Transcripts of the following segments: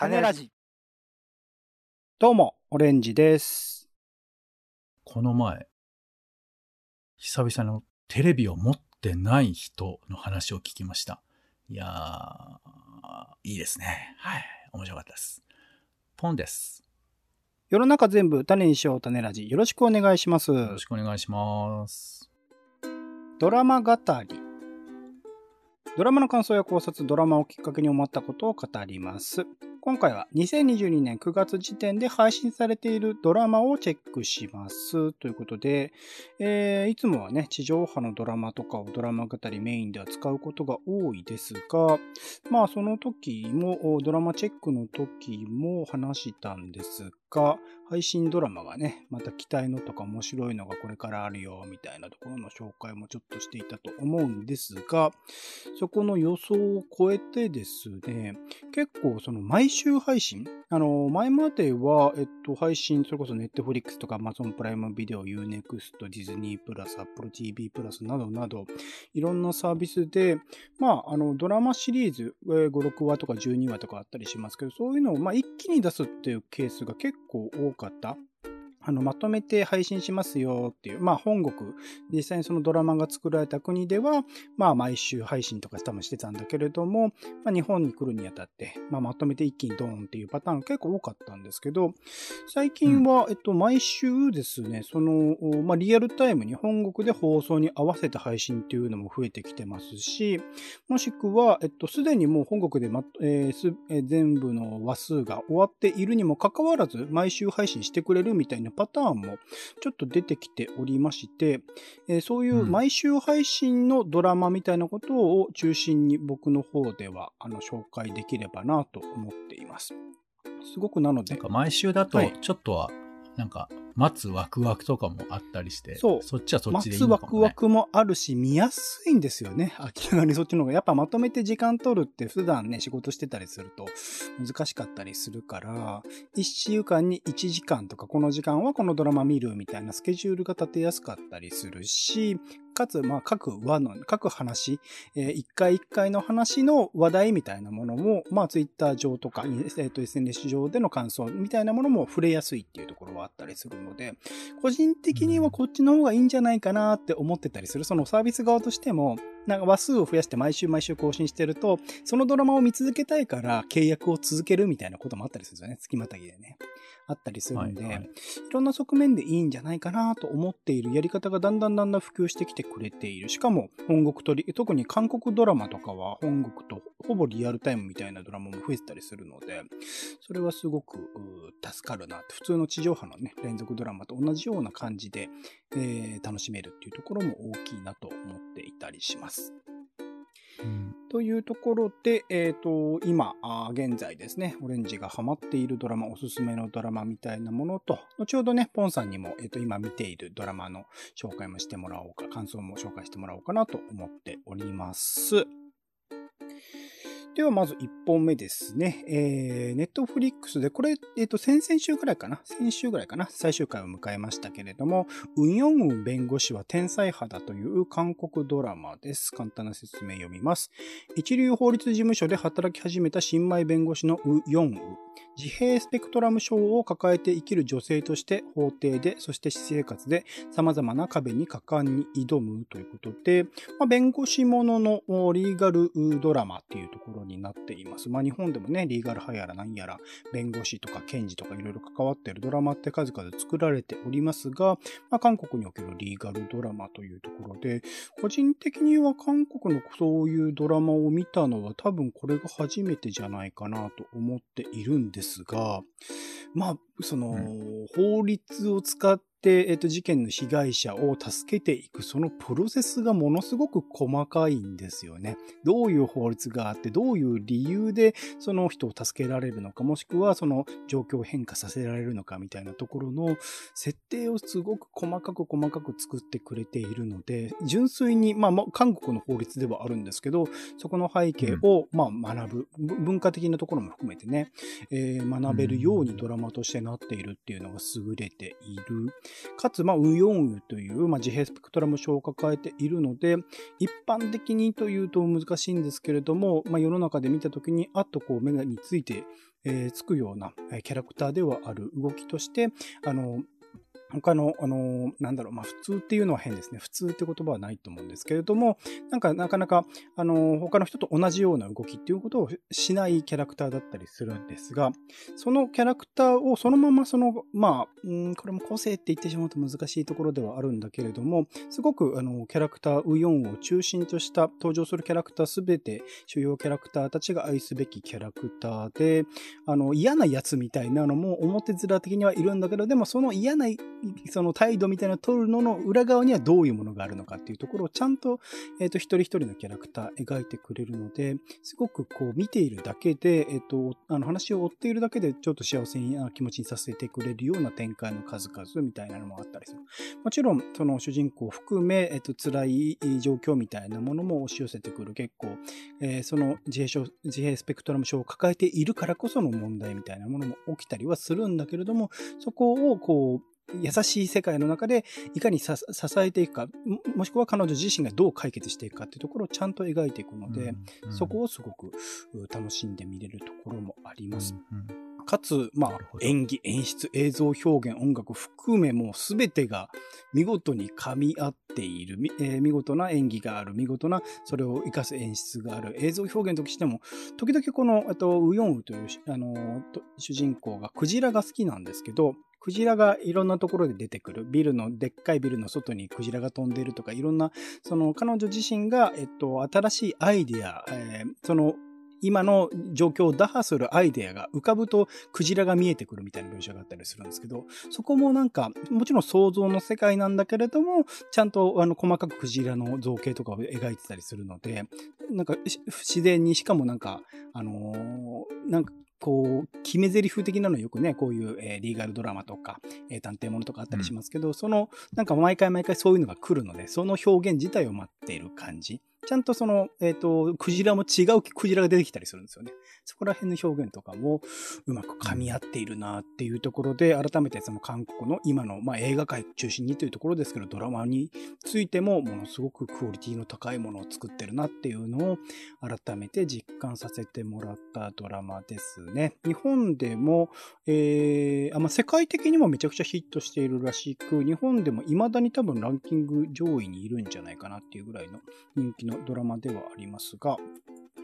種ラジ。どうも、オレンジです。この前、久々のテレビを持ってない人の話を聞きました。いやー、いいですね。はい。面白かったです。ポンです。世の中全部種にしよう種ラジ。よろしくお願いします。よろしくお願いします。ドラマ語り。ドラマの感想や考察、ドラマをきっかけに思ったことを語ります。今回は2022年9月時点で配信されているドラマをチェックします。ということで、えーいつもはね、地上波のドラマとかをドラマ語りメインでは使うことが多いですが、まあその時も、ドラマチェックの時も話したんですが、配信ドラマがね、また期待のとか面白いのがこれからあるよ、みたいなところの紹介もちょっとしていたと思うんですが、そこの予想を超えてですね、結構その毎週配信？あの、前までは、えっと、配信、それこそ Netflix とか Amazon プライムビデオ、Unext、ディズニープラス、Apple TV プラスなどなど、いろんなサービスで、まあ、あの、ドラマシリーズ、5、6話とか12話とかあったりしますけど、そういうのを、まあ、一気に出すっていうケースが結構多かった。あの、まとめて配信しますよっていう、まあ、本国、実際にそのドラマが作られた国では、まあ、毎週配信とか多分してたんだけれども、まあ、日本に来るにあたって、まあ、まとめて一気にドーンっていうパターンが結構多かったんですけど、最近は、えっと、毎週ですね、その、おまあ、リアルタイムに本国で放送に合わせて配信っていうのも増えてきてますし、もしくは、えっと、すでにもう本国で、まえー全部の話数が終わっているにもかかわらず、毎週配信してくれるみたいなパターンもちょっと出てきておりまして、えーそういううん。毎週配信のドラマみたいなことを中心に僕の方では、あの、紹介できればなと思っています。すごくなので。なん、か毎週だとはい、ちょっとは、なんか、待つワクワクとかもあったりして、そうそっちはそっちでいい待つワのかもね。クワクもあるし、見やすいんですよね。明らかにそっちの方が。やっぱまとめて時間取るって普段ね、仕事してたりすると難しかったりするから、1週間に1時間とか、この時間はこのドラマ見るみたいなスケジュールが立てやすかったりするし、かつ、まあ、各話の、各話、えー一回一回の話の話題みたいなものも、まあ、ツイッター上とか、えーと、SNS 上での感想みたいなものも触れやすいっていうところはあったりするので、個人的にはこっちの方がいいんじゃないかなって思ってたりする。そのサービス側としても、なんか話数を増やして毎週毎週更新してると、そのドラマを見続けたいから契約を続けるみたいなこともあったりするんですよね。月またぎでね。あったりするんで、はいはいいろんな側面でいいんじゃないかなと思っているやり方がだんだんだんだん普及してきてくれている。しかも本国とり、特に韓国ドラマとかは本国とほぼリアルタイムみたいなドラマも増えてたりするので、それはすごく助かるなって。普通の地上波のね、連続ドラマと同じような感じで、えー楽しめるっていうところも大きいなと思っていたりします。というところで、えっ、と、今、あ現在ですね、オレンジがハマっているドラマ、おすすめのドラマみたいなものと、後ほどね、ポンさんにも、えっ、と、今見ているドラマの紹介もしてもらおうか、感想も紹介してもらおうかなと思っております。では、まず1本目ですね。えー、ネットフリックスで、これ、えっ、と、先々週ぐらいかな？先週ぐらいかな？最終回を迎えましたけれども、ウンヨンウン弁護士は天才派だという韓国ドラマです。簡単な説明読みます。一流法律事務所で働き始めた新米弁護士のウ・ヨンウ。自閉スペクトラム症を抱えて生きる女性として法廷で、そして私生活で様々な壁に果敢に挑むということで、まあ、弁護士もののリーガルドラマっていうところになっています。まあ日本でもね、リーガル派やら何やら弁護士とか検事とかいろいろ関わっているドラマって数々作られておりますが、まあ、韓国におけるリーガルドラマというところで、個人的には韓国のそういうドラマを見たのは多分これが初めてじゃないかなと思っているんですが、まあ、その、法律を使って、えっと、事件の被害者を助けていく、そのプロセスがものすごく細かいんですよね。どういう法律があって、どういう理由でその人を助けられるのか、もしくはその状況を変化させられるのかみたいなところの設定をすごく細かく細かく作ってくれているので、純粋に、まあ、まあ韓国の法律ではあるんですけど、そこの背景を、まあ、学ぶ、ぶ文化的なところも含めてね、えー学べるようにドラマとしてなっているっていうのが優れている。かつ、まあ、ウヨンウという、まあ、自閉スペクトラム症を抱えているので、一般的にというと難しいんですけれども、まあ、世の中で見たときに、あっとこう、目について、えー、つくようなキャラクターではある動きとして、あの、他の、あの、なんだろう、まあ、普通っていうのは変ですね。普通って言葉はないと思うんですけれども、なんか、なかなか、あの、他の人と同じような動きっていうことをしないキャラクターだったりするんですが、そのキャラクターをそのままその、まあ、うん、これも個性って言ってしまうと難しいところではあるんだけれども、すごく、あの、キャラクター、ウヨンを中心とした登場するキャラクターすべて、主要キャラクターたちが愛すべきキャラクターで、あの、嫌なやつみたいなのも表面的にはいるんだけど、でもその嫌なその態度みたいなのを取るのの裏側にはどういうものがあるのかっていうところをちゃんと、えっ、ー、と、一人一人のキャラクター描いてくれるので、すごくこう見ているだけで、えっ、ー、と、あの話を追っているだけでちょっと幸せな気持ちにさせてくれるような展開の数々みたいなのもあったりする。もちろん、その主人公を含め、えっ、ー、と、辛い状況みたいなものも押し寄せてくる結構、え、その自閉症、自閉スペクトラム症を抱えているからこその問題みたいなものも起きたりはするんだけれども、そこをこう、優しい世界の中でいかに支えていくか、もしくは彼女自身がどう解決していくかっていうところをちゃんと描いていくので、うんうん、そこをすごく楽しんで見れるところもあります。うんうん、かつ、まあ、演技、演出、映像表現、音楽含めもう全てが見事に噛み合っている、えー、見事な演技がある、見事なそれを活かす演出がある、映像表現としても、時々この、あと、ウヨンウという、あの、主人公がクジラが好きなんですけど、クジラがいろんなところで出てくる。ビルの、でっかいビルの外にクジラが飛んでいるとか、いろんな、その彼女自身が、えっと、新しいアイデア、えー、その、今の状況を打破するアイデアが浮かぶとクジラが見えてくるみたいな描写があったりするんですけど、そこもなんか、もちろん想像の世界なんだけれども、ちゃんとあの細かくクジラの造形とかを描いてたりするので、なんか不自然にしかもなんか、あのー、なんかこう、決め台詞的なのよくね、こういう、えー、リーガルドラマとか、えー、探偵ものとかあったりしますけど、うん、その、なんか毎回毎回そういうのが来るので、その表現自体を待っている感じ。ちゃんとその、えっ、ー、と、クジラも違うクジラが出てきたりするんですよね。そこら辺の表現とかもうまく噛み合っているなっていうところで、改めてその韓国の今の、まあ、映画界中心にというところですけど、ドラマについてもものすごくクオリティの高いものを作ってるなっていうのを改めて実感させてもらったドラマですね。日本でも、えー、あまあ、世界的にもめちゃくちゃヒットしているらしく、日本でも未だに多分ランキング上位にいるんじゃないかなっていうぐらいの人気ののドラマではありますが、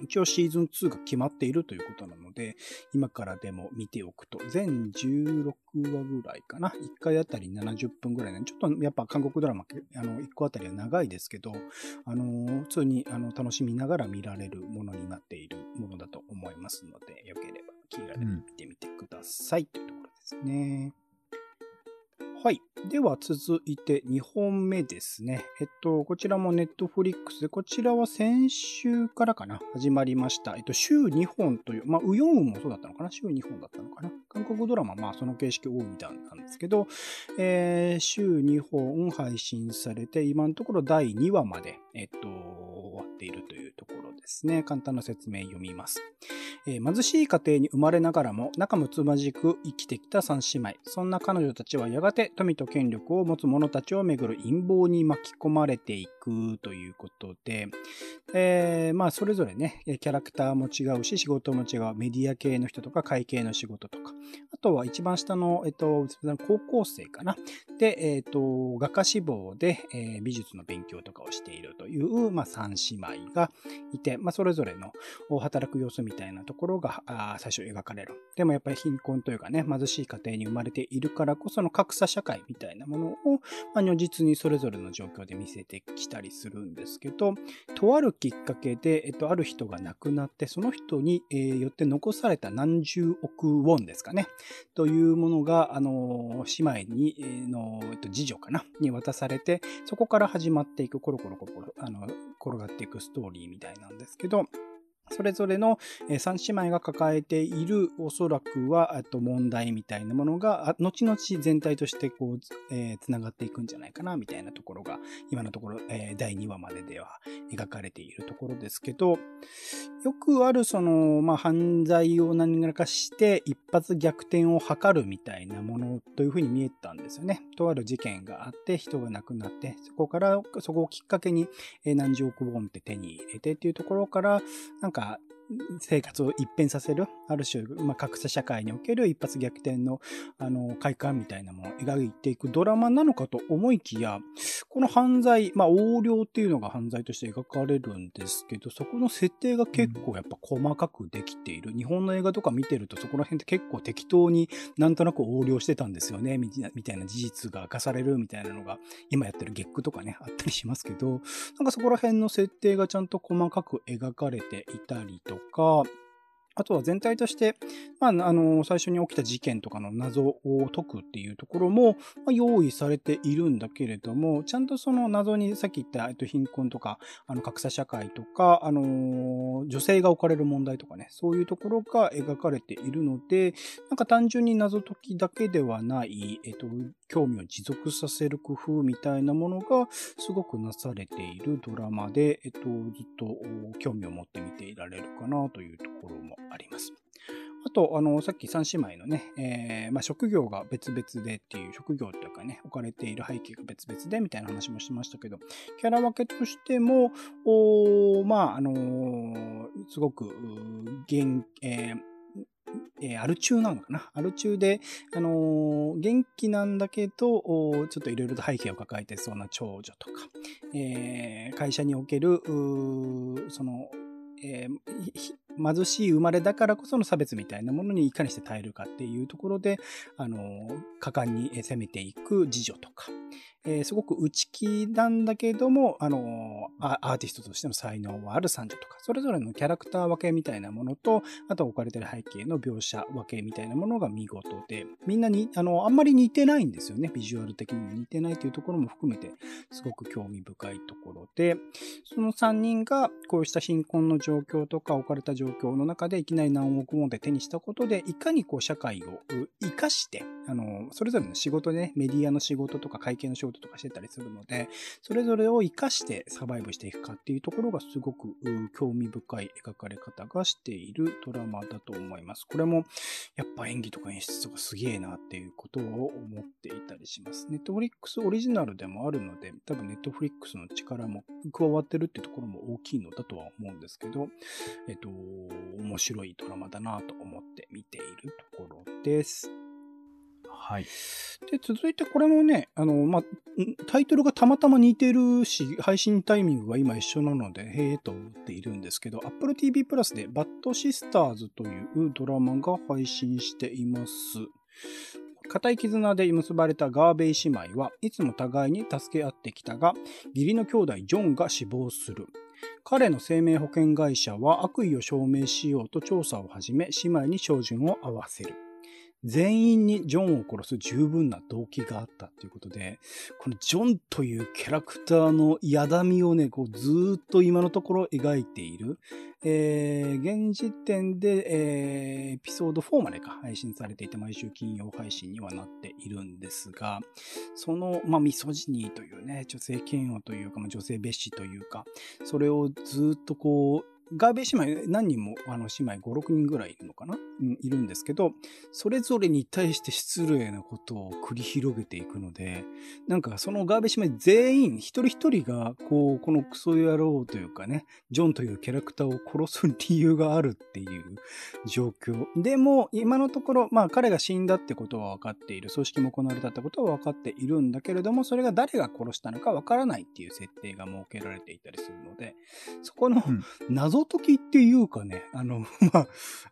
一応シーズン2が決まっているということなので、今からでも見ておくと、全16話ぐらいかな。1回あたり70分ぐらいね。ちょっとやっぱ韓国ドラマ、あの、1個あたりは長いですけど、あの、普通にあの楽しみながら見られるものになっているものだと思いますので、よければ気軽に見てみてください、うん、というところですね。はい。では続いて2本目ですね。えっと、こちらもネットフリックスで、こちらは先週からかな、始まりました。えっと、週2本という、まあ、ウヨンウもそうだったのかな？週2本だったのかな？韓国ドラマ、まあ、その形式多いみたいなんですけど、えー、週2本配信されて、今のところ第2話まで、えっと、終わっているというところですね。簡単な説明読みます。えー、貧しい家庭に生まれながらも仲睦まじく生きてきた三姉妹。そんな彼女たちはやがて富と権力を持つ者たちをめぐる陰謀に巻き込まれていくということで、えー、まあそれぞれね、キャラクターも違うし、仕事も違う。メディア系の人とか会計の仕事とか。あとは一番下の、えっと、高校生かな。で、えっと、画家志望で、えー、美術の勉強とかをしているという、まあ三姉妹がいて、まあそれぞれの働く様子みたいなところが最初描かれる。でもやっぱり貧困というかね、貧しい家庭に生まれているからこその格差社会みたいなものを、まあ、如実にそれぞれの状況で見せてきたりするんですけど、とあるきっかけで、えっと、ある人が亡くなって、その人に、えー、よって残された何十億ウォンですかね、というものが、あの、姉妹に、えー、の、えっと、次女かな、に渡されて、そこから始まっていく、コロコロコロコロ、あの、転がっていくストーリーみたいなんですですけど、それぞれの3姉妹が抱えているおそらくは、と問題みたいなものが、後々全体としてこう、えー、繋がっていくんじゃないかな、みたいなところが、今のところ、えー、第2話まででは描かれているところですけど、よくあるその、まあ、犯罪を何らかして一発逆転を図るみたいなものというふうに見えたんですよね。とある事件があって人が亡くなって、そこから、そこをきっかけに何十億本って手に入れてっていうところから、なんか生活を一変させる、ある種、まあ、格差社会における一発逆転の、あの、快感みたいなものを描いていくドラマなのかと思いきや、この犯罪、まあ、横領っていうのが犯罪として描かれるんですけど、そこの設定が結構やっぱ細かくできている。日本の映画とか見てると、そこら辺って結構適当になんとなく横領してたんですよね、みたいな事実が明かされるみたいなのが、今やってる月句とかね、あったりしますけど、なんかそこら辺の設定がちゃんと細かく描かれていたりととか、あとは全体として、まあ、あの、最初に起きた事件とかの謎を解くっていうところも、まあ、用意されているんだけれども、ちゃんとその謎にさっき言った、えっと、貧困とか、あの、格差社会とか、あの、女性が置かれる問題とかね、そういうところが描かれているので、なんか単純に謎解きだけではない、えっと、興味を持続させる工夫みたいなものがすごくなされているドラマで、えっと、ずっと興味を持って見ていられるかなというところもあります。あと、あの、さっき三姉妹のね、えー、まあ、職業が別々でっていう、職業というかね、置かれている背景が別々でみたいな話もしましたけど、キャラ分けとしても、おまあ、あのー、すごく、現、えーえー、アル中なのかな？アル中で、あのー、元気なんだけど、ちょっといろいろと背景を抱えてそうな長女とか、えー、会社における、その、えー、貧しい生まれだからこその差別みたいなものにいかにして耐えるかっていうところで、あの、果敢に攻めていく次女とか、えー、すごく内気なんだけども、あのアーティストとしての才能はある三女とか、それぞれのキャラクター分けみたいなものと、あと置かれてる背景の描写分けみたいなものが見事で、みんなに、あの、あんまり似てないんですよね。ビジュアル的に似てないというところも含めて、すごく興味深いところで、その三人がこうした貧困の状況とか置かれた状況の中でいきなり何億問題手にしたことで、いかにこう社会を生かして、あの、それぞれの仕事でね、メディアの仕事とか会計の仕事とかしてたりするので、それぞれを活かしてサバイブしていくかっていうところがすごく興味深い描かれ方がしているドラマだと思います。これもやっぱ演技とか演出とかすげえなっていうことを思っていたりします。ネットフリックスオリジナルでもあるので、多分ネットフリックスの力も加わってるっていうところも大きいのだとは思うんですけど、えっと、面白いドラマだなと思って見ているところです。はい。で、続いてこれもね、あの、ま、タイトルがたまたま似てるし、配信タイミングが今一緒なので、へえと思っているんですけど、Apple TV プラスでバッドシスターズというドラマが配信しています。固い絆で結ばれたガーベイ姉妹はいつも互いに助け合ってきたが、義理の兄弟ジョンが死亡する。彼の生命保険会社は悪意を証明しようと調査を始め、姉妹に照準を合わせる。全員にジョンを殺す十分な動機があったということで、このジョンというキャラクターのやだみをね、こうずっと今のところ描いている。えー、現時点で、えー、エピソード4までか配信されていて、毎週金曜配信にはなっているんですが、その、まあ、ミソジニーというね、女性嫌悪というか、まあ、女性蔑視というか、それをずっとこう、ガーベイ姉妹何人もあの姉妹5、6人ぐらいいるのかな、うん、いるんですけど、それぞれに対して失礼なことを繰り広げていくので、なんかそのガーベイ姉妹全員一人一人がこう、このクソ野郎というかね、ジョンというキャラクターを殺す理由があるっていう状況。でも今のところ、まあ彼が死んだってことは分かっている、葬式も行われたってことは分かっているんだけれども、それが誰が殺したのか分からないっていう設定が設けられていたりするので、そこの謎謎解きっていうかね、あの、まあ、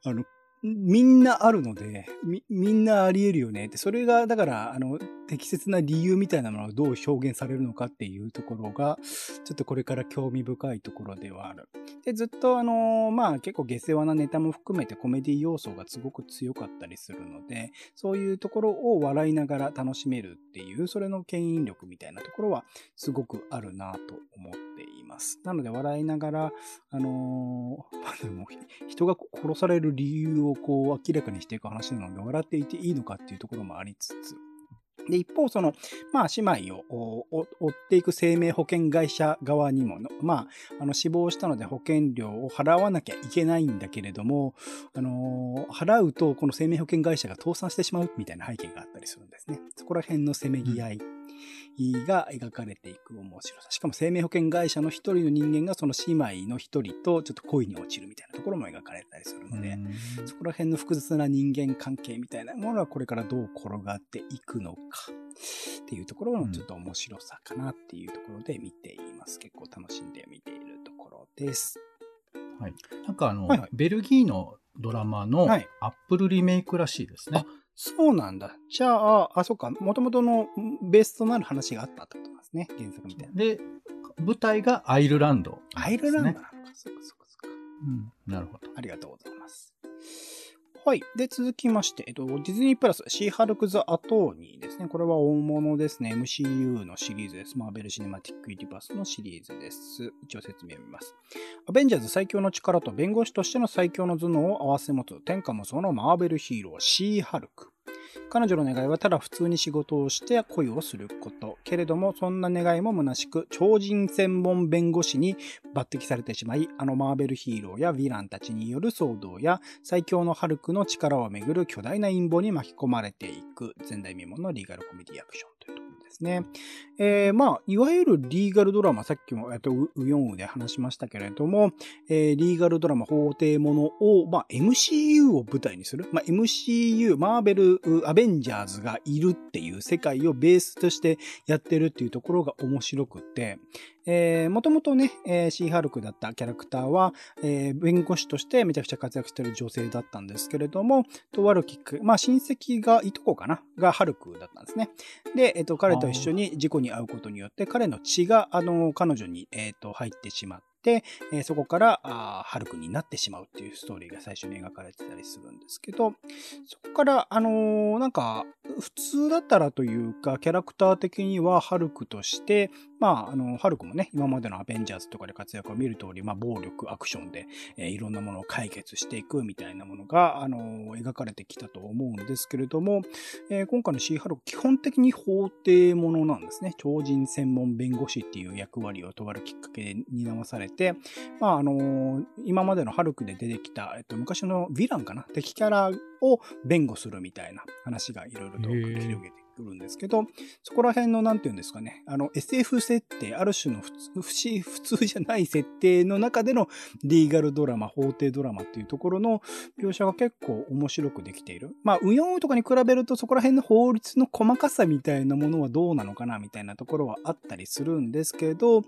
あの、みんなあるので、み、みんなあり得るよねって、それが、だから、あの、適切な理由みたいなものがどう表現されるのかっていうところが、ちょっとこれから興味深いところではある。で、ずっとあのーまあ結構下世話なネタも含めてコメディ要素がすごく強かったりするので、そういうところを笑いながら楽しめるっていう、それの牽引力みたいなところはすごくあるなと思っています。なので笑いながら、あのーまあでも人が殺される理由をこう明らかにしていく話なので、笑っていていいのかっていうところもありつつ、で、一方、その、まあ、姉妹を追っていく生命保険会社側にも、まあ、あの、死亡したので保険料を払わなきゃいけないんだけれども、あのー払うと、この生命保険会社が倒産してしまうみたいな背景があったりするんですね。そこら辺のせめぎ合いが描かれていく面白さ。しかも生命保険会社の一人の人間がその姉妹の一人とちょっと恋に落ちるみたいなところも描かれたりするので、そこら辺の複雑な人間関係みたいなものはこれからどう転がっていくのかっていうところのちょっと面白さかなっていうところで見ています。結構楽しんで見ているところです。はい。なんかあの、はいはいベルギーのドラマのはいアップルリメイクらしいですね。そうなんだ。じゃあ、あ、そっか、元々のベースとなる話があったってことなんですね。原作みたいな。で、舞台がアイルランド、アイルランドなのか。そっかそっかそっか。うん。なるほど。ありがとうございます。はい。で、続きまして、えっと、ディズニープラス、シーハルク・ザ・アトーニーですね。これは大物ですね。MCU のシリーズです。マーベル・シネマティック・ユニバースのシリーズです。一応説明を見ます。アベンジャーズ最強の力と弁護士としての最強の頭脳を合わせ持つ天下無双のマーベルヒーロー、シーハルク。彼女の願いはただ普通に仕事をして恋をすること。けれども、そんな願いも虚しく、超人専門弁護士に抜擢されてしまい、あのマーベルヒーローやヴィランたちによる騒動や、最強のハルクの力をめぐる巨大な陰謀に巻き込まれていく、前代未聞のリーガルコメディアクションというところですね。えー、まあ、いわゆるリーガルドラマ、さっきも、えっと、ウヨンウで話しましたけれども、えーリーガルドラマ、法廷ものを、まあ、MCU を舞台にする。まあ、MCU、マーベル、アベンジャーズがいるっていう世界をベースとしてやってるっていうところが面白くて、えー、もともとね、えーシーハルクだったキャラクターは、えー弁護士としてめちゃくちゃ活躍してる女性だったんですけれども、とあるきっかけ、まあ親戚が、いとこかながハルクだったんですね。で、えっ、と、彼と一緒に事故にに会うことによって、彼の血が、あの、彼女に、えっ、と、入ってしまって、えーそこから、あハルクになってしまうっていうストーリーが最初に描かれてたりするんですけど、そこから、あのーなんか、普通だったらというか、キャラクター的にはハルクとして、まあ、あの、ハルクもね、今までのアベンジャーズとかで活躍を見る通り、まあ、暴力、アクションで、えーいろんなものを解決していくみたいなものが、あの描かれてきたと思うんですけれども、えー今回のシーハルク、基本的に法廷ものなんですね。超人専門弁護士っていう役割をとあるきっかけで担わされて、まあ、あの今までのハルクで出てきた、えっと、昔のヴィランかな？敵キャラを弁護するみたいな話がいろいろと繰り広げてくるんですけど、そこら辺の、なんていうんですかね、あの、SF 設定、ある種の普通、普通じゃない設定の中でのリーガルドラマ、法廷ドラマっていうところの描写が結構面白くできている。まあ、ウヨンウとかに比べるとそこら辺の法律の細かさみたいなものはどうなのかなみたいなところはあったりするんですけど、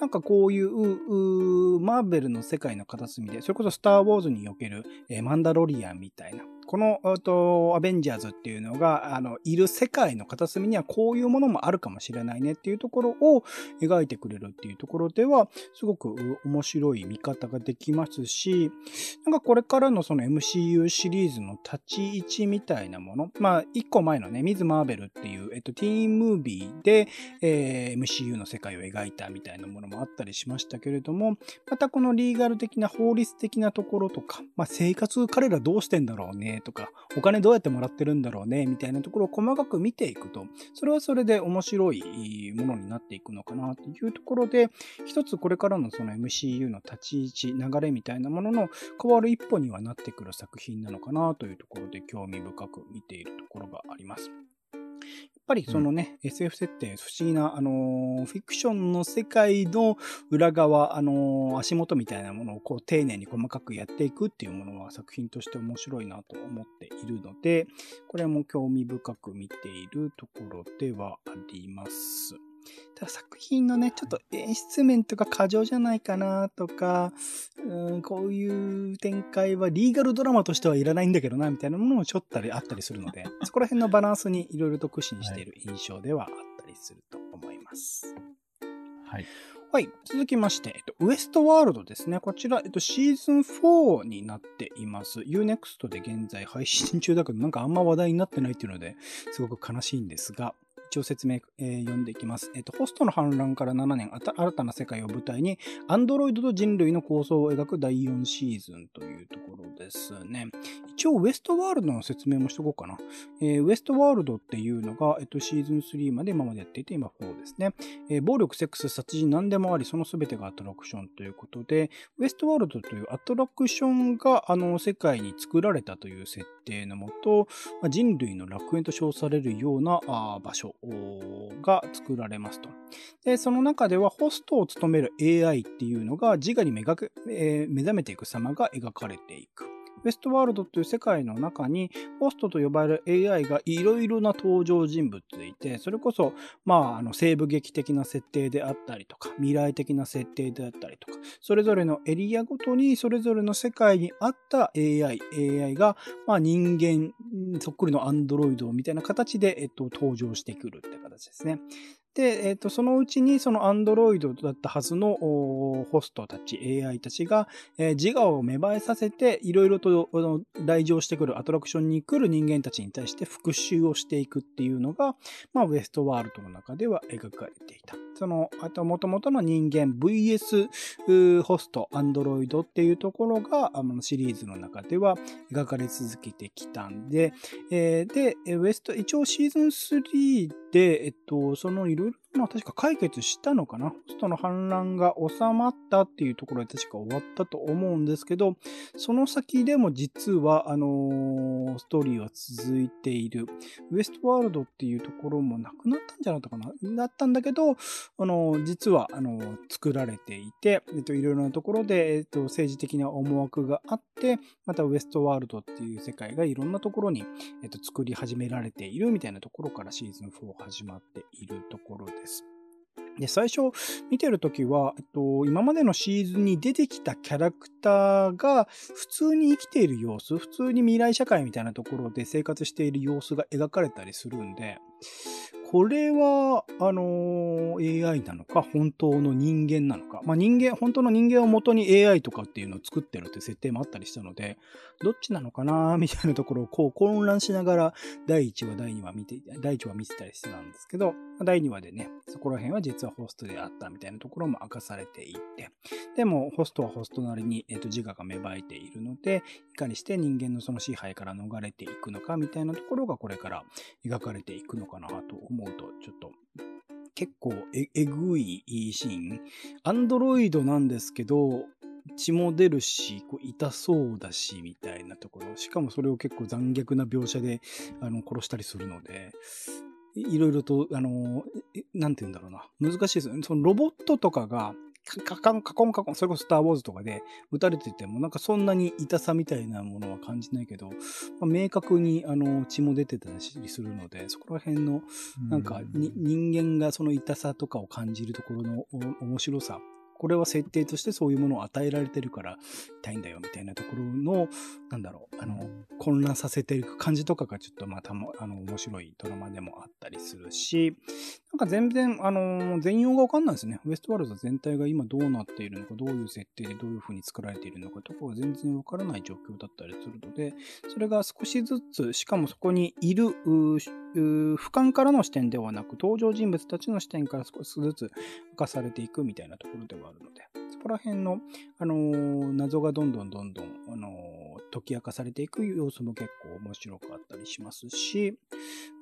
なんかこういう、マーベルの世界の片隅で、それこそスター・ウォーズにおける、えマンダロリアンみたいな、この、と、アベンジャーズっていうのが、あの、いる世界の片隅にはこういうものもあるかもしれないねっていうところを描いてくれるっていうところでは、すごく面白い見方ができますし、なんかこれからのその MCU シリーズの立ち位置みたいなもの、まあ、一個前のね、ミズ・マーベルっていう、えっと、ティーンムービーで、えー MCU の世界を描いたみたいなものもあったりしましたけれども、またこのリーガル的な法律的なところとか、まあ、生活彼らどうしてんだろうねとか、お金どうやってもらってるんだろうねみたいなところを細かく見ていくと、それはそれで面白いものになっていくのかなというところで、一つこれからのその MCU の立ち位置、流れみたいなものの変わる一歩にはなってくる作品なのかなというところで興味深く見ているところがあります。やっぱりそのね、SF 設定、不思議な、あのーフィクションの世界の裏側、あのー足元みたいなものをこう丁寧に細かくやっていくっていうものは作品として面白いなと思っているので、これも興味深く見ているところではあります。ただ作品のね、ちょっと演出面とか過剰じゃないかなとか、うん、こういう展開はリーガルドラマとしてはいらないんだけどな、みたいなものもちょっとあったりするので、そこら辺のバランスにいろいろと苦心している印象ではあったりすると思います。はい。はい。続きまして、えっと、ウエストワールドですね。こちら、えっと、シーズン4になっています。Unext で現在配信中だけど、なんかあんま話題になってないっていうので、すごく悲しいんですが、一応説明、えー、読んでいきます。えっ、と、ホストの反乱から7年、新たな世界を舞台に、アンドロイドと人類の構想を描く第4シーズンというところですね。一応、ウエストワールドの説明もしとこうかな。えー、ウエストワールドっていうのが、えっ、と、シーズン3まで今までやっていて、今4ですね。え、暴力、セックス、殺人、何でもあり、その全てがアトラクションということで、ウエストワールドというアトラクションが、あの、世界に作られたという設定のもと、まあ、人類の楽園と称されるようなあ場所が作られますと。で、その中ではホストを務める AI っていうのが自我に目がけ、えー、目覚めていく様が描かれていく。ウェストワールドという世界の中に、ホストと呼ばれる AI がいろいろな登場人物でいて、それこそ、まあ、あの、西部劇的な設定であったりとか、未来的な設定であったりとか、それぞれのエリアごとに、それぞれの世界にあった AI、AI が、まあ、人間、そっくりのアンドロイドみたいな形で、えっと、登場してくるって形ですね。で、えっ、ー、と、そのうちにそのアンドロイドだったはずのホストたち、AI たちが、えー、自我を芽生えさせて、いろいろと来場してくるアトラクションに来る人間たちに対して復讐をしていくっていうのが、まあ、ウエストワールドの中では描かれていた。その、あと、元々の人間 VS ホスト、アンドロイドっていうところが、あのシリーズの中では描かれ続けてきたんで、えー、で、ウエスト、一応シーズン3で、えっと、そのいろまあ確か解決したのかなホストの反乱が収まったっていうところで確か終わったと思うんですけど、その先でも実は、あのー、ストーリーは続いている。ウエストワールドっていうところもなくなったんじゃなかったかなだったんだけど、あのー、実は、あのー、作られていて、えっと、いろいろなところで、えっと、政治的な思惑があって、またウエストワールドっていう世界がいろんなところに、えっと、作り始められているみたいなところからシーズン4始まっているところでです。で、最初見てるときは、えっと、今までのシーズンに出てきたキャラクターが普通に生きている様子、普通に未来社会みたいなところで生活している様子が描かれたりするんで、これは、あのー、AI なのか、本当の人間なのか。まあ、人間、本当の人間を元に AI とかっていうのを作ってるって設定もあったりしたので、どっちなのかなみたいなところをこう混乱しながら、第1話、第2話見て、第1話見てたりしてたんですけど、第2話でね、そこら辺は実はホストであったみたいなところも明かされていて、でも、ホストはホストなりに、えっ、ー、と、自我が芽生えているので、いかにして人間のその支配から逃れていくのかみたいなところがこれから描かれていくのかなと思思うと、ちょっと、結構え、えぐいシーン。アンドロイドなんですけど、血も出るし、こう痛そうだし、みたいなところ。しかもそれを結構残虐な描写で、あの、殺したりするので、いろいろと、あの、なんて言うんだろうな。難しいですよね。そのロボットとかが、カカンカコンカコン、それこそスターウォーズとかで撃たれてても、なんかそんなに痛さみたいなものは感じないけど、まあ、明確にあの血も出てたりするので、そこら辺の、なんか、人間がその痛さとかを感じるところの面白さこれは設定としてそういうものを与えられてるから痛いんだよみたいなところの、なんだろう、あの、混乱させていく感じとかがちょっとまたも、あの、面白いドラマでもあったりするし、なんか全然、あの、全容がわかんないですね。ウエストワールド全体が今どうなっているのか、どういう設定でどういう風に作られているのかとかが全然わからない状況だったりするので、それが少しずつ、しかもそこにいる、俯瞰からの視点ではなく、登場人物たちの視点から少しずつ明かされていくみたいなところではあるので、そこら辺の、あのー、謎がどんどんどんどん、あのー、解き明かされていく様子も結構面白かったりしますし、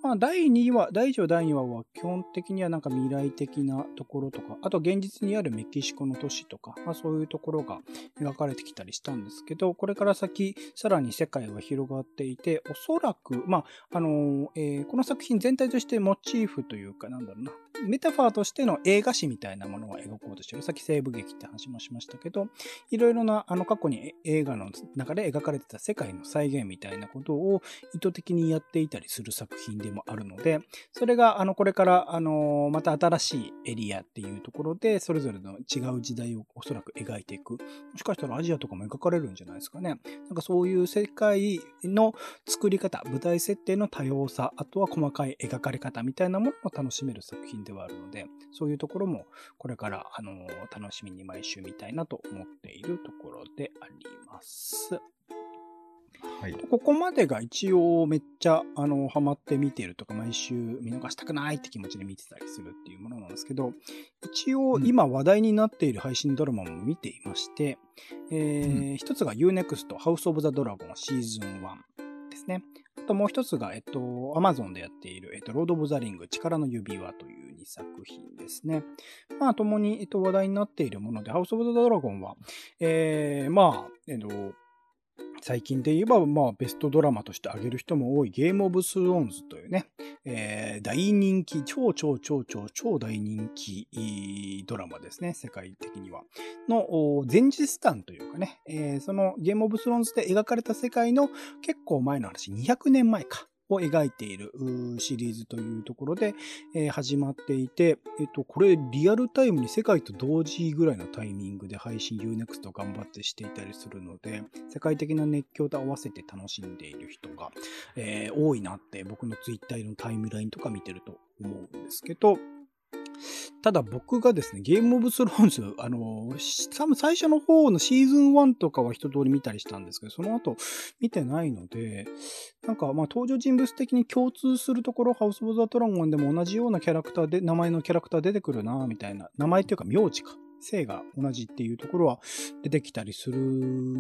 まあ、第2話、第1話、第2話は基本的にはなんか未来的なところとか、あと現実にあるメキシコの都市とか、まあ、そういうところが描かれてきたりしたんですけど、これから先、さらに世界は広がっていて、おそらく、まあ、あのえー、この作品全体としてモチーフというか、なんだろうな、メタファーとしての映画史みたいなものを描こうとしてる。さっき西部劇って話もしましたけど、いろいろな、あの、過去に映画の中で描かれてた世界の再現みたいなことを意図的にやっていたりする作品でもあるので、それが、あの、これから、あの、また新しいエリアっていうところで、それぞれの違う時代をおそらく描いていく。もしかしたらアジアとかも描かれるんじゃないですかね。なんかそういう世界の作り方、舞台設定の多様さ、あとは細かい描かれ方みたいなものも楽しめる作品ではあるので、そういうところもこれから、あの、楽しみに毎週見たいなと思っているところであります。はい、ここまでが一応めっちゃ、あの、ハマって見てるとか、毎週見逃したくないって気持ちで見てたりするっていうものなんですけど、一応今話題になっている配信ドラマも見ていまして、うん、えー、一つが Unext House of the Dragon シーズン1ですね。あともう一つが、えっと、アマゾンでやっている、えっと、ロード・オブ・ザ・リング、力の指輪という2作品ですね。まあ、共に、えっと、話題になっているもので、ハウス・オブザ・ドラゴンは、えー、まあ、えっと、最近で言えば、まあ、ベストドラマとして挙げる人も多いゲームオブスローンズというね、えー、大人気、超超超超超大人気ドラマですね、世界的には。の前日談というかね、えー、そのゲームオブスローンズで描かれた世界の結構前の話、200年前か。を描いているシリーズというところで、えー、始まっていて、えっと、これリアルタイムに世界と同時ぐらいのタイミングで配信 Unext 頑張ってしていたりするので、世界的な熱狂と合わせて楽しんでいる人が、えー、多いなって僕の Twitter のタイムラインとか見てると思うんですけど、ただ僕がですね、ゲームオブスローンズ、あの、多分最初の方のシーズン1とかは一通り見たりしたんですけど、その後見てないので、なんかまあ登場人物的に共通するところ、ハウス・オブ・ザ・ドラゴンでも同じようなキャラクターで、名前のキャラクター出てくるなみたいな、名前っていうか名字か。性が同じっていうところは出てきたりする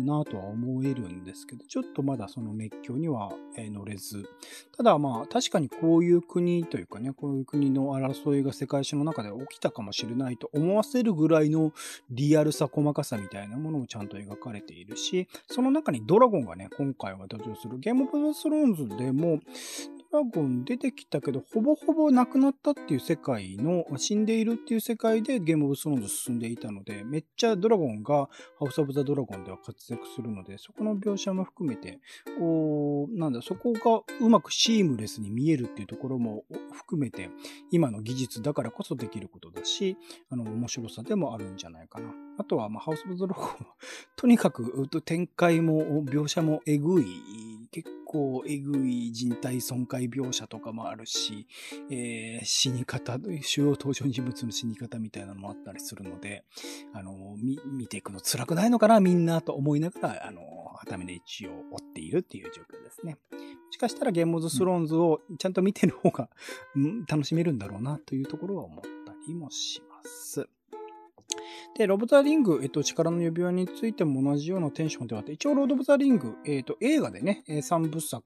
なとは思えるんですけど、ちょっとまだその熱狂には乗れず。ただまあ確かにこういう国というかね、こういう国の争いが世界史の中で起きたかもしれないと思わせるぐらいのリアルさ、細かさみたいなものもちゃんと描かれているし、その中にドラゴンがね、今回は登場するゲームオブザスローンズでも、ドラゴン出てきたけど、ほぼほぼなくなったっていう世界の、死んでいるっていう世界でゲームオブスローンズ進んでいたので、めっちゃドラゴンがハウス・オブ・ザ・ドラゴンでは活躍するので、そこの描写も含めて、おなんだ、そこがうまくシームレスに見えるっていうところも含めて、今の技術だからこそできることだし、あの、面白さでもあるんじゃないかな。あとは、まあ、ハウス・オブ・ドラゴンは、とにかく展開も描写もえぐい、結構えぐい人体損壊描写とかもあるし、えー、死に方、主要登場人物の死に方みたいなのもあったりするので、あの、見、見ていくの辛くないのかな、みんなと思いながら、あの、はためで一応追っているっていう状況ですね。もしかしたらゲームオブスローンズをちゃんと見てる方が、うん、楽しめるんだろうなというところは思ったりもします。で、ロブ・ザ・リング、えっと、力の指輪についても同じようなテンションではあって、一応ロード・オブ・ザ・リング、えっと、映画でね、3部作、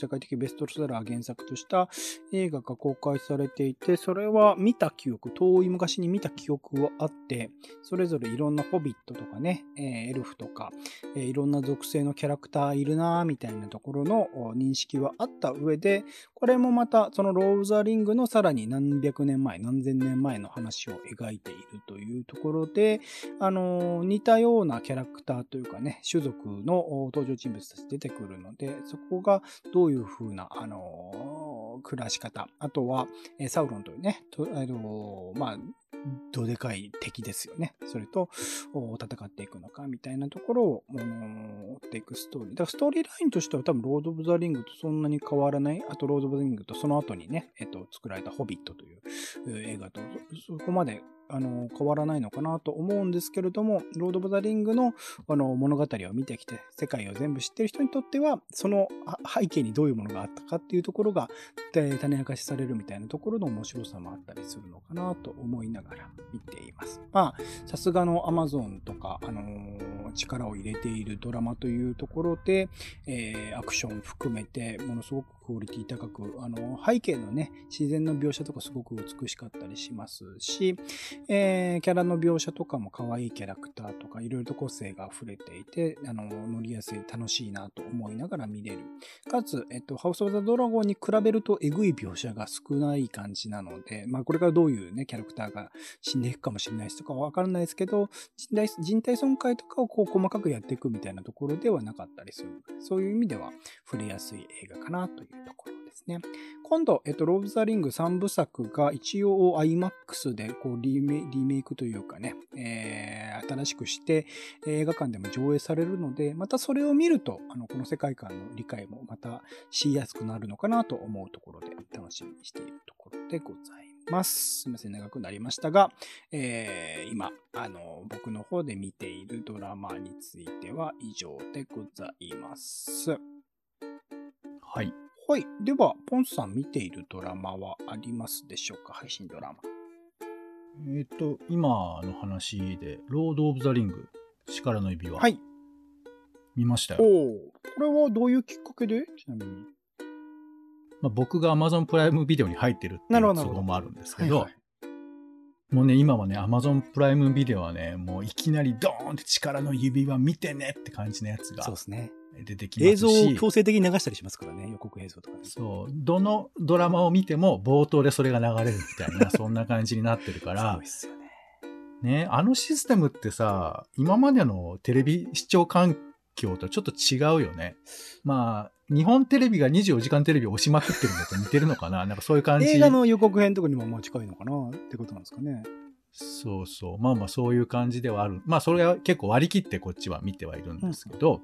世界的ベストセラー原作とした映画が公開されていて、それは見た記憶、遠い昔に見た記憶はあって、それぞれいろんなホビットとかね、エルフとか、いろんな属性のキャラクターいるなみたいなところの認識はあった上で、これもまたそのローブ・ザ・リングのさらに何百年前、何千年前の話を描いているというところで、あの、似たようなキャラクターというかね、種族の登場人物たち出てくるので、そこがどういう風な、あの、暮らし方、あとは、えサウロンというね、とあのまあ、どでかい敵ですよね。それと戦っていくのかみたいなところを追っていくストーリー。だからストーリーラインとしては多分ロード・オブ・ザ・リングとそんなに変わらない。あとロード・オブ・ザ・リングとその後にね、えっと、作られたホビットという映画とそこまであの、変わらないのかなと思うんですけれども、ロード・オブ・ザ・リングのあの物語を見てきて、世界を全部知ってる人にとっては、その背景にどういうものがあったかっていうところが、種明かしされるみたいなところの面白さもあったりするのかなと思いながら見ています。まあ、さすがの Amazon とか、あのー、力を入れているドラマというところで、えー、アクション含めて、ものすごくクオリティ高く、あの、背景のね、自然の描写とかすごく美しかったりしますし、えー、キャラの描写とかも可愛いキャラクターとか、いろいろと個性が溢れていて、あの、乗りやすい、楽しいなと思いながら見れる。かつ、えっと、ハウス・オブ・ザ・ドラゴンに比べると、えぐい描写が少ない感じなので、まあ、これからどういうね、キャラクターが死んでいくかもしれないしとかわからないですけど、人体損壊とかをこう細かくやっていくみたいなところではなかったりする。そういう意味では、触れやすい映画かなというところです。ね。今度、えっと、ローブ・ザ・リング3部作が一応 IMAX でこうリメイクというかね、えー、新しくして映画館でも上映されるので、またそれを見ると、あの、この世界観の理解もまたしやすくなるのかなと思うところで楽しみにしているところでございます。すいません、長くなりましたが、えー、今、あの、僕の方で見ているドラマについては以上でございます。はい。はい。では、ポンさん見ているドラマはありますでしょうか？配信ドラマ。えっ、と、今の話で、ロード・オブ・ザ・リング、力の指輪、はい。見ましたよ。おお。これはどういうきっかけで？ちなみに。まあ、僕が Amazon プライムビデオに入ってるっていう都合もあるんですけど、はいはいもうね、今はね、Amazon プライムビデオはね、もういきなりドーンって力の指輪見てねって感じのやつがそうですね。出てきますし、映像を強制的に流したりしますからね。予告映像とかね。そう、どのドラマを見ても冒頭でそれが流れるみたいな、そんな感じになってるかすらごいっ、すよね。ね、あのシステムってさ、今までのテレビ視聴環境とちょっと違うよね。まあ、日本テレビが24時間テレビを押しまくってるのと似てるのかななんかそういう感じ。映画の予告編とかにもまあ近いのかなってことなんですかね。そうそう。まあまあそういう感じではある。まあそれは結構割り切ってこっちは見てはいるんですけど、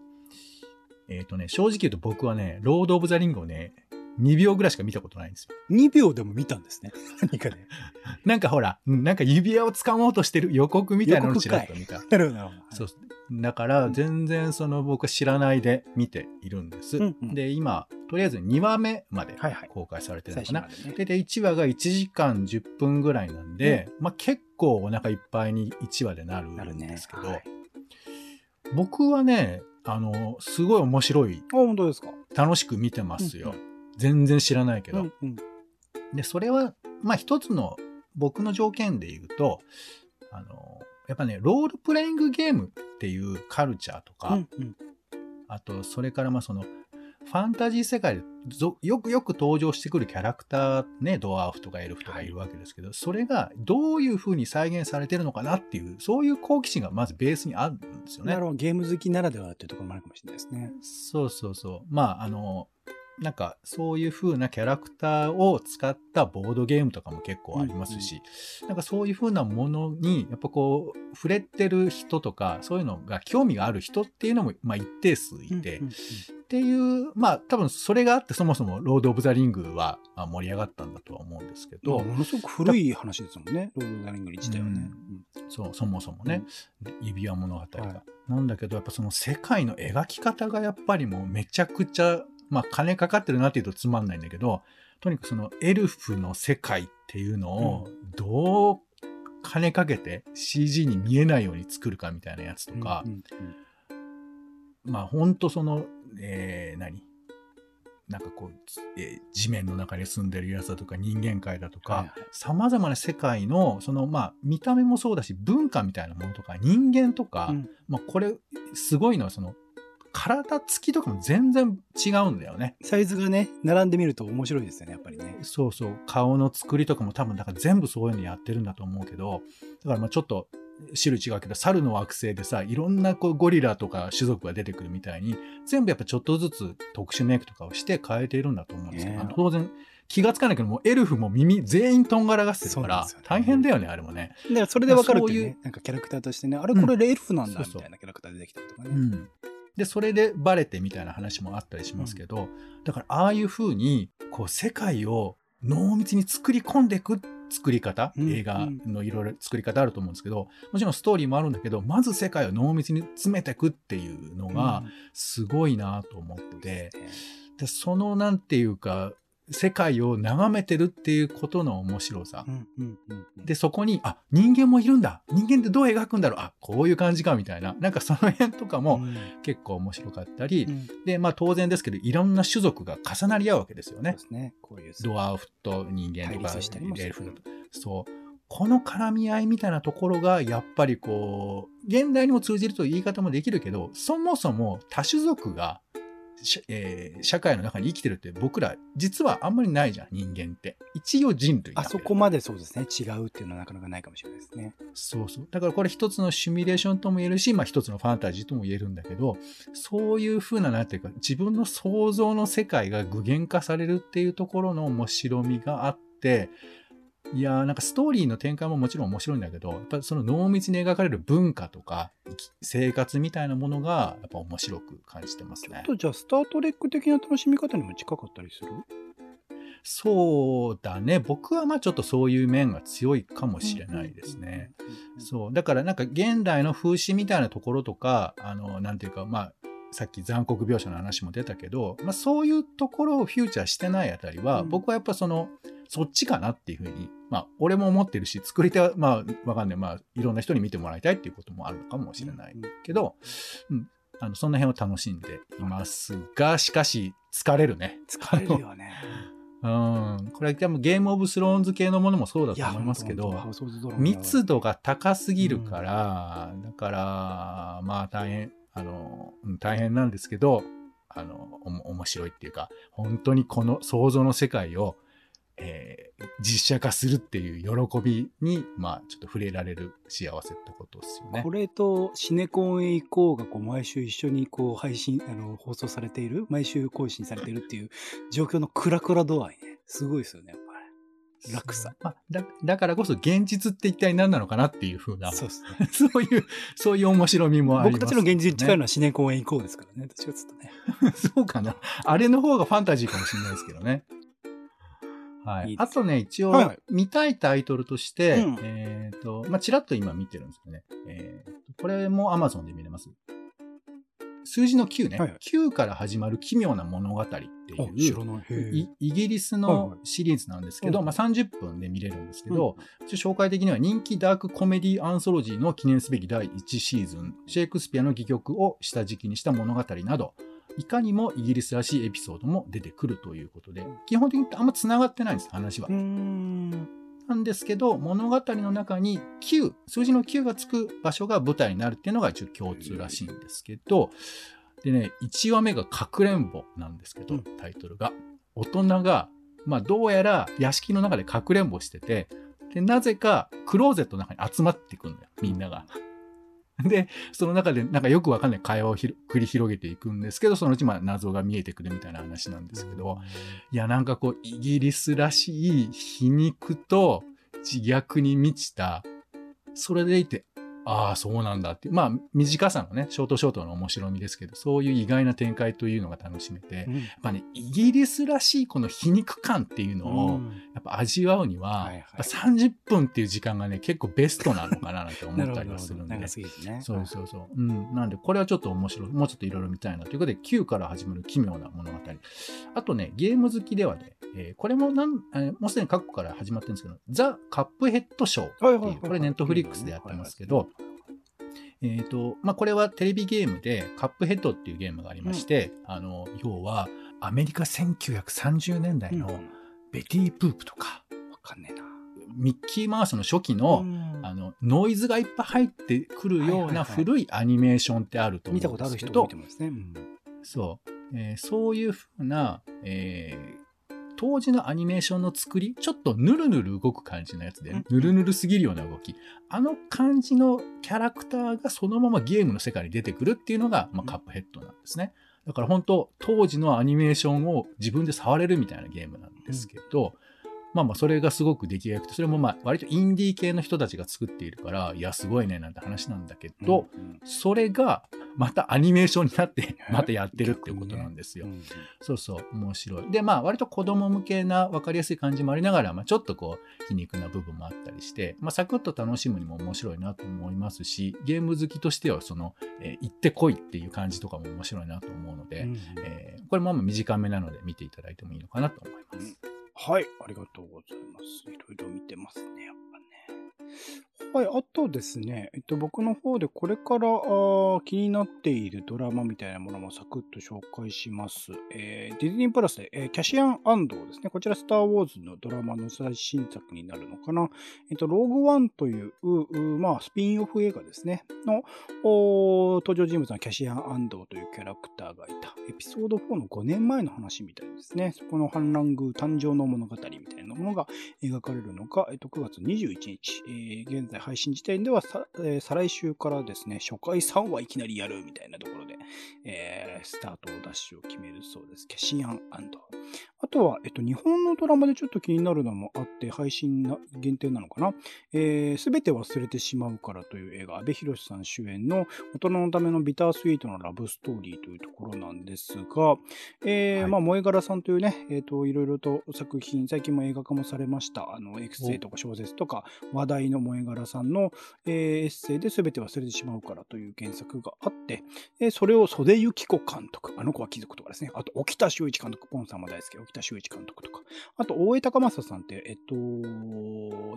えっ、とね、正直言うと僕はね、ロード・オブ・ザ・リングをね、2秒ぐらいしか見たことないんですよ。2秒でも見たんですね。何かね。なんかほら、うんなんか指輪を掴もうとしてる予告みたいなのをちらっと見た。なるほど。そう。だから、全然その僕は知らないで見ているんです。うんうんで、今、とりあえず2話目まではいはい公開されてる最のかな。初までね。で、で1話が1時間10分ぐらいなんで、まあ結構お腹いっぱいに1話でなるん。ですけど、はい僕はね、あの、すごい面白い、あ、本当ですか？楽しく見てますよ。うん全然知らないけど。うんうん。で、それは、まあ一つの僕の条件で言うと、あの、やっぱね、ロールプレイングゲームっていうカルチャーとか、うんうんあと、それからまあその、ファンタジー世界でぞよくよく登場してくるキャラクター、ね、ドワーフとかエルフとかいるわけですけど、それがどういう風に再現されてるのかなっていう、そういう好奇心がまずベースにあるんですよね。なるほど。ゲーム好きならではっていうところもあるかもしれないですね。そうそうそう。まあ、あの、なんか、そういう風なキャラクターを使ったボードゲームとかも結構ありますし、なんかそういう風なものに、やっぱこう、触れてる人とか、そういうのが興味がある人っていうのも、まあ一定数いて、うんうんうん。っていう、まあ多分それがあってそもそもロード・オブ・ザ・リングはまあ盛り上がったんだとは思うんですけど、ものすごく古い話ですもんね。ロード・ザ・リング自体はね。そう、そもそもね、指輪物語が、はい。なんだけど、やっぱその世界の描き方がやっぱりもうめちゃくちゃ、まあ金かかってるなっていうとつまんないんだけど、とにかくそのエルフの世界っていうのをどう金かけて CG に見えないように作るかみたいなやつとか、うんうんまあ本当その、えー、何？なんかこう、えー地面の中に住んでるやつだとか人間界だとかはいはい、様々な世界の、そのまあ見た目もそうだし文化みたいなものとか人間とか、うん。まあこれすごいのはその体つきとかも全然違うんだよね。サイズがね、並んでみると面白いですよね、やっぱりね。そうそう。顔の作りとかも多分だから全部そういうのやってるんだと思うけど、だからまあちょっと種類違うけど、猿の惑星でさ、いろんなこうゴリラとか種族が出てくるみたいに、全部やっぱちょっとずつ特殊メイクとかをして変えているんだと思うんですけど、当然気がつかないけども、エルフも耳全員とんがらがってるから大変だよね、あれもね。だからそれでわかるっていうね、なんかキャラクターとしてね、あれこれエルフなんだみたいなキャラクター出てきたりとかね。うん。で、それでバレてみたいな話もあったりしますけど、だからああいう風に、こう世界を濃密に作り込んでいく作り方、うん映画のいろいろ作り方あると思うんですけど、もちろんストーリーもあるんだけど、まず世界を濃密に詰めていくっていうのが、すごいなと思って、で、そのなんていうか、世界を眺めてるっていうことの面白さ。で、そこに、あ、人間もいるんだ人間ってどう描くんだろうあ、こういう感じかみたいな。なんかその辺とかもうん結構面白かったり、うんで、まあ当然ですけど、いろんな種族が重なり合うわけですよねね。こういう。ドワーフと人間とかエルフとそう。この絡み合いみたいなところが、やっぱりこう、現代にも通じるという言い方もできるけど、そもそも多種族がしえー社会の中に生きてるって僕ら、実はあんまりないじゃん、人間って。一応人類だあそこまでそうですね。違うっていうのはなかなかないかもしれないですね。そうそう。だからこれ一つのシミュレーションとも言えるし、まあ一つのファンタジーとも言えるんだけど、そういう風な、なんていうか、自分の想像の世界が具現化されるっていうところの面白みがあって、いやーなんかストーリーの展開ももちろん面白いんだけど、やっぱりその濃密に描かれる文化とか、生活みたいなものが、やっぱ面白く感じてますねちょっ。とじゃあ、スタートレック的な楽しみ方にも近かったりする？そうだね。僕はまあちょっとそういう面が強いかもしれないですね。。そう。だからなんか現代の風刺みたいなところとか、あの、なんていうか、まあ、さっき残酷描写の話も出たけど、まあそういうところをフューチャーしてないあたりは、うん僕はやっぱその、そっちかなっていうふうに、まあ俺も思ってるし、作り手は、まあわかんない。まあいろんな人に見てもらいたいっていうこともあるのかもしれないけど、うん。あの、そんな辺を楽しんでいますが、しかし疲れるね。疲れるよね。うん。これ多分ゲームオブスローンズ系のものもそうだと思いますけど、密度が高すぎるから、だから、まあ大変、あの、大変なんですけど、あの、おも面白いっていうか、本当にこの想像の世界を、えー実写化するっていう喜びに、まあちょっと触れられる幸せってことですよねこ。れとシネコンへ行こうがこう毎週一緒にこう配信、あの、放送されている、毎週更新されているっていう状況のクラクラ度合いね。すごいですよね、やっぱり。落差。まあ、だだからこそ現実って一体何なのかなっていうふうな、そうですね。そういう、そういう面白みもあります、僕たちの現実に近いのは。はシネコンへ行こうですからね。私はちょっとね。そうかな。あれの方がファンタジーかもしれないですけどね。はいい。いあとね、一応、見たいタイトルとして、うんえっ、と、まあ、ちらっと今見てるんですけどね。えーとこれも Amazon で見れます。数字の9ね。はいはい。9から始まる奇妙な物語ってあい。う、イギリスはいはのシリーズなんですけど、うん。まあ、30分で見れるんですけど、一応紹介的には人気ダークコメディアンソロジーの記念すべき第1シーズン、シェイクスピアの戯曲を下敷きにした物語など、いかにもイギリスらしいエピソードも出てくるということで、基本的にあんま繋がってないんです、話は。なんですけど、物語の中に9、数字の9がつく場所が舞台になるっていうのが一応共通らしいんですけど、でね、1話目がかくれんぼなんですけど、うんタイトルが。大人が、まあどうやら屋敷の中でかくれんぼしてて、で、なぜかクローゼットの中に集まってくるのよ、みんなが。で、その中でなんかよくわかんない会話を繰り広げていくんですけど、そのうちまあ謎が見えてくるみたいな話なんですけど、いや、なんかこう、イギリスらしい皮肉と自虐に満ちた、それでいて、ああ、そうなんだっていう。まあ、短さのね、ショートショートの面白みですけど、そういう意外な展開というのが楽しめて、やっうんぱね、イギリスらしいこの皮肉感っていうのを、やっぱ味わうには、はいはいやっぱ30分っていう時間がね、結構ベストなのかななんて思ったりはするんで長。すぎてね。そうそうそう。うん。なんで、これはちょっと面白い。もうちょっといろいろ見たいなということで、9から始まる奇妙な物語。あとね、ゲーム好きではね、えーこれもなん、えーもうすでに過去から始まってるんですけど、ザ・カップヘッドショーってはいはいはいいう、これネットフリックスでやってますけど、えっ、と、まあ、これはテレビゲームで、カップヘッドっていうゲームがありまして、あの、要は、アメリカ1930年代うん。のベティ・プープとか、わかんねえな。ミッキーマウスの初期の、うん。あの、ノイズがいっぱい入ってくるようはいはいはない。古いアニメーションってあると思見たうんことある人ですけど、も見てますね。うん。そう、えーそういうふうな、えー当時のアニメーションの作り、ちょっとヌルヌル動く感じのやつで、うんヌルヌルすぎるような動き。あの感じのキャラクターがそのままゲームの世界に出てくるっていうのが、まあ、うんカップヘッドなんですね。だから本当、当時のアニメーションを自分で触れるみたいなゲームなんですけど、まあまあ、それがすごく出来が良くて、それもまあ、割とインディー系の人たちが作っているから、いや、すごいね、なんて話なんだけど、うんそれが、またアニメーションになって、え またやってるっていうことなんですよ。うんそうそう、面白い。で、まあ、割と子供向けな分かりやすい感じもありながら、まあ、ちょっとこう、皮肉な部分もあったりして、まあ、サクッと楽しむにも面白いなと思いますし、ゲーム好きとしては、その、えー行ってこいっていう感じとかも面白いなと思うので、うんえーこれもまあ短めなので見ていただいてもいいのかなと思います。はい、ありがとうございます。いろいろ見てますね、やっぱね。はい、あとですね、えっと、僕の方でこれからあ気になっているドラマみたいなものもサクッと紹介します。えー、ディズニープラスで、えー、キャシアンアンドですね。こちら、スター・ウォーズのドラマの最新作になるのかな。えっと、ローグワンという、うまあ、スピンオフ映画ですね。の、登場人物のキャシアン・アンドというキャラクターがいた。エピソード4の5年前の話みたいですね。そこの反乱宮誕生の物語みたいななものが描かれるのか、えっと、9月21日。えー、現在配信時点ではさ、えー、再来週からですね、初回3話いきなりやるみたいなところで、えー、スタートダッシュを決めるそうです。キャシアンとは、えっと、日本のドラマでちょっと気になるのもあって、配信な限定なのかな？えー、べて忘れてしまうからという映画、阿部寛さん主演の大人のためのビタースイートのラブストーリーというところなんですが、えー、はい、まあ、萌え柄さんというね、えっ、ー、と、いろいろと作品、最近も映画化もされました、あの、エクセイとか小説とか、話題の萌え柄さんの、えー、エッセイで全て忘れてしまうからという原作があって、えー、それを袖由紀子監督、あの子は貴族とかですね、あと、沖田修一監督、ポンさんも大好き、沖田修一監督とか、あと、大江高政さんって、えっと、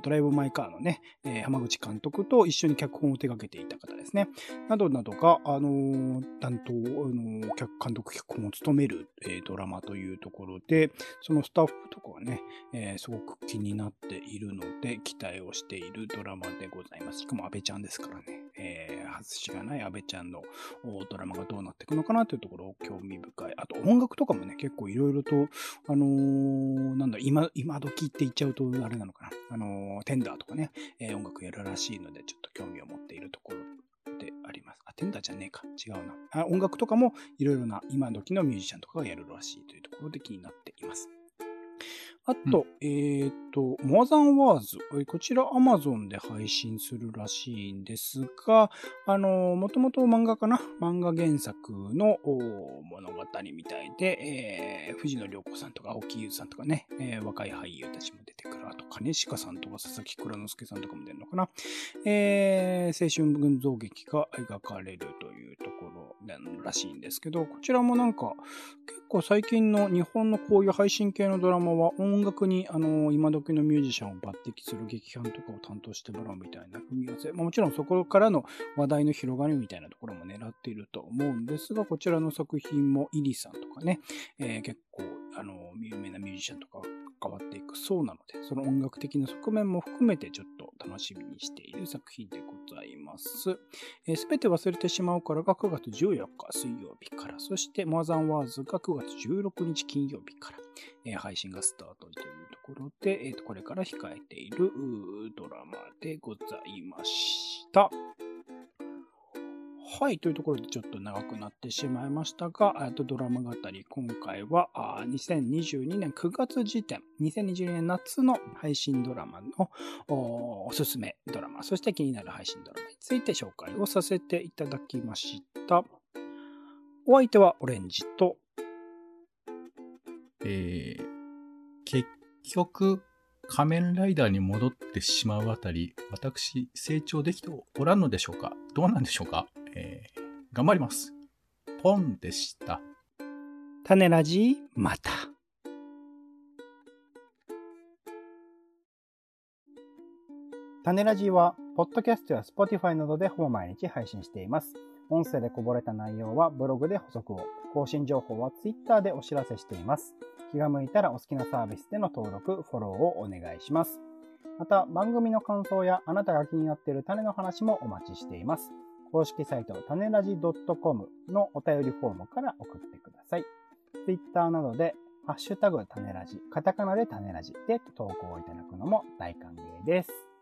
ドライブ・マイ・カーのね、えー、浜口監督と一緒に脚本を手掛けていた方ですね。などなどが、あのー、担当、あのー、監督脚本を務める、えー、ドラマというところで、そのスタッフとかはね、えー、すごく気になっているので、期待をしているドラマでございます。しかも安倍ちゃんですからね。えー、外しがない安倍ちゃんのドラマがどうなっていくのかなというところを興味深い。あと音楽とかもね、結構いろいろと、ああのー、なんだ、今、今時って言っちゃうとあれなのかな。あのー、テンダーとかね、えー、音楽やるらしいので、ちょっと興味を持っているところであります。あ、テンダーじゃねえか。違うな。あ音楽とかもいろいろな今時のミュージシャンとかがやるらしいというところで気になっています。あと、うん、えっ、と、モアザンワーズ。こちら Amazon で配信するらしいんですが、あの、もともと漫画かな？漫画原作の物語みたいで、えー、藤野涼子さんとか青木優さんとかね、えー、若い俳優たちも出てくる。あと、金鹿さんとか佐々木蔵之介さんとかも出るのかな？えー、青春群像劇が描かれるというところらしいんですけど、こちらもなんか、結構最近の日本のこういう配信系のドラマは音楽に、あの、今時のミュージシャンを抜擢する劇版とかを担当してもらうみたいな組み合わせ。まあ、もちろんそこからの話題の広がりみたいなところも狙っていると思うんですが、こちらの作品もイリさんとかね、えー、結構、あの、有名なミュージシャンとかが関わっていくそうなので、その音楽的な側面も含めてちょっと楽しみにしている作品でございます。す、べ、て忘れてしまうからが9月14日水曜日から、そしてモアザンワーズが9月16日金曜日から、えー、配信がスタートというところで、えー、とこれから控えているドラマでございました。はい。というところでちょっと長くなってしまいましたが、とドラマ語り、今回はあ2022年9月時点、2022年夏の配信ドラマのおすすめドラマ、そして気になる配信ドラマについて紹介をさせていただきました。お相手はオレンジと、えー、結局、仮面ライダーに戻ってしまうあたり、私、成長できておらんのでしょうか？どうなんでしょうか？えー、頑張ります。ポンでした。種ラジまた。種ラジは、ポッドキャストや Spotify などでほぼ毎日配信しています。音声でこぼれた内容はブログで補足を、更新情報は Twitter でお知らせしています。気が向いたらお好きなサービスでの登録、フォローをお願いします。また、番組の感想やあなたが気になっている種の話もお待ちしています。公式サイト、種ラジ .com のお便りフォームから送ってください。Twitter などで、ハッシュタグ種ラジ、カタカナで種ラジで投稿いただくのも大歓迎です。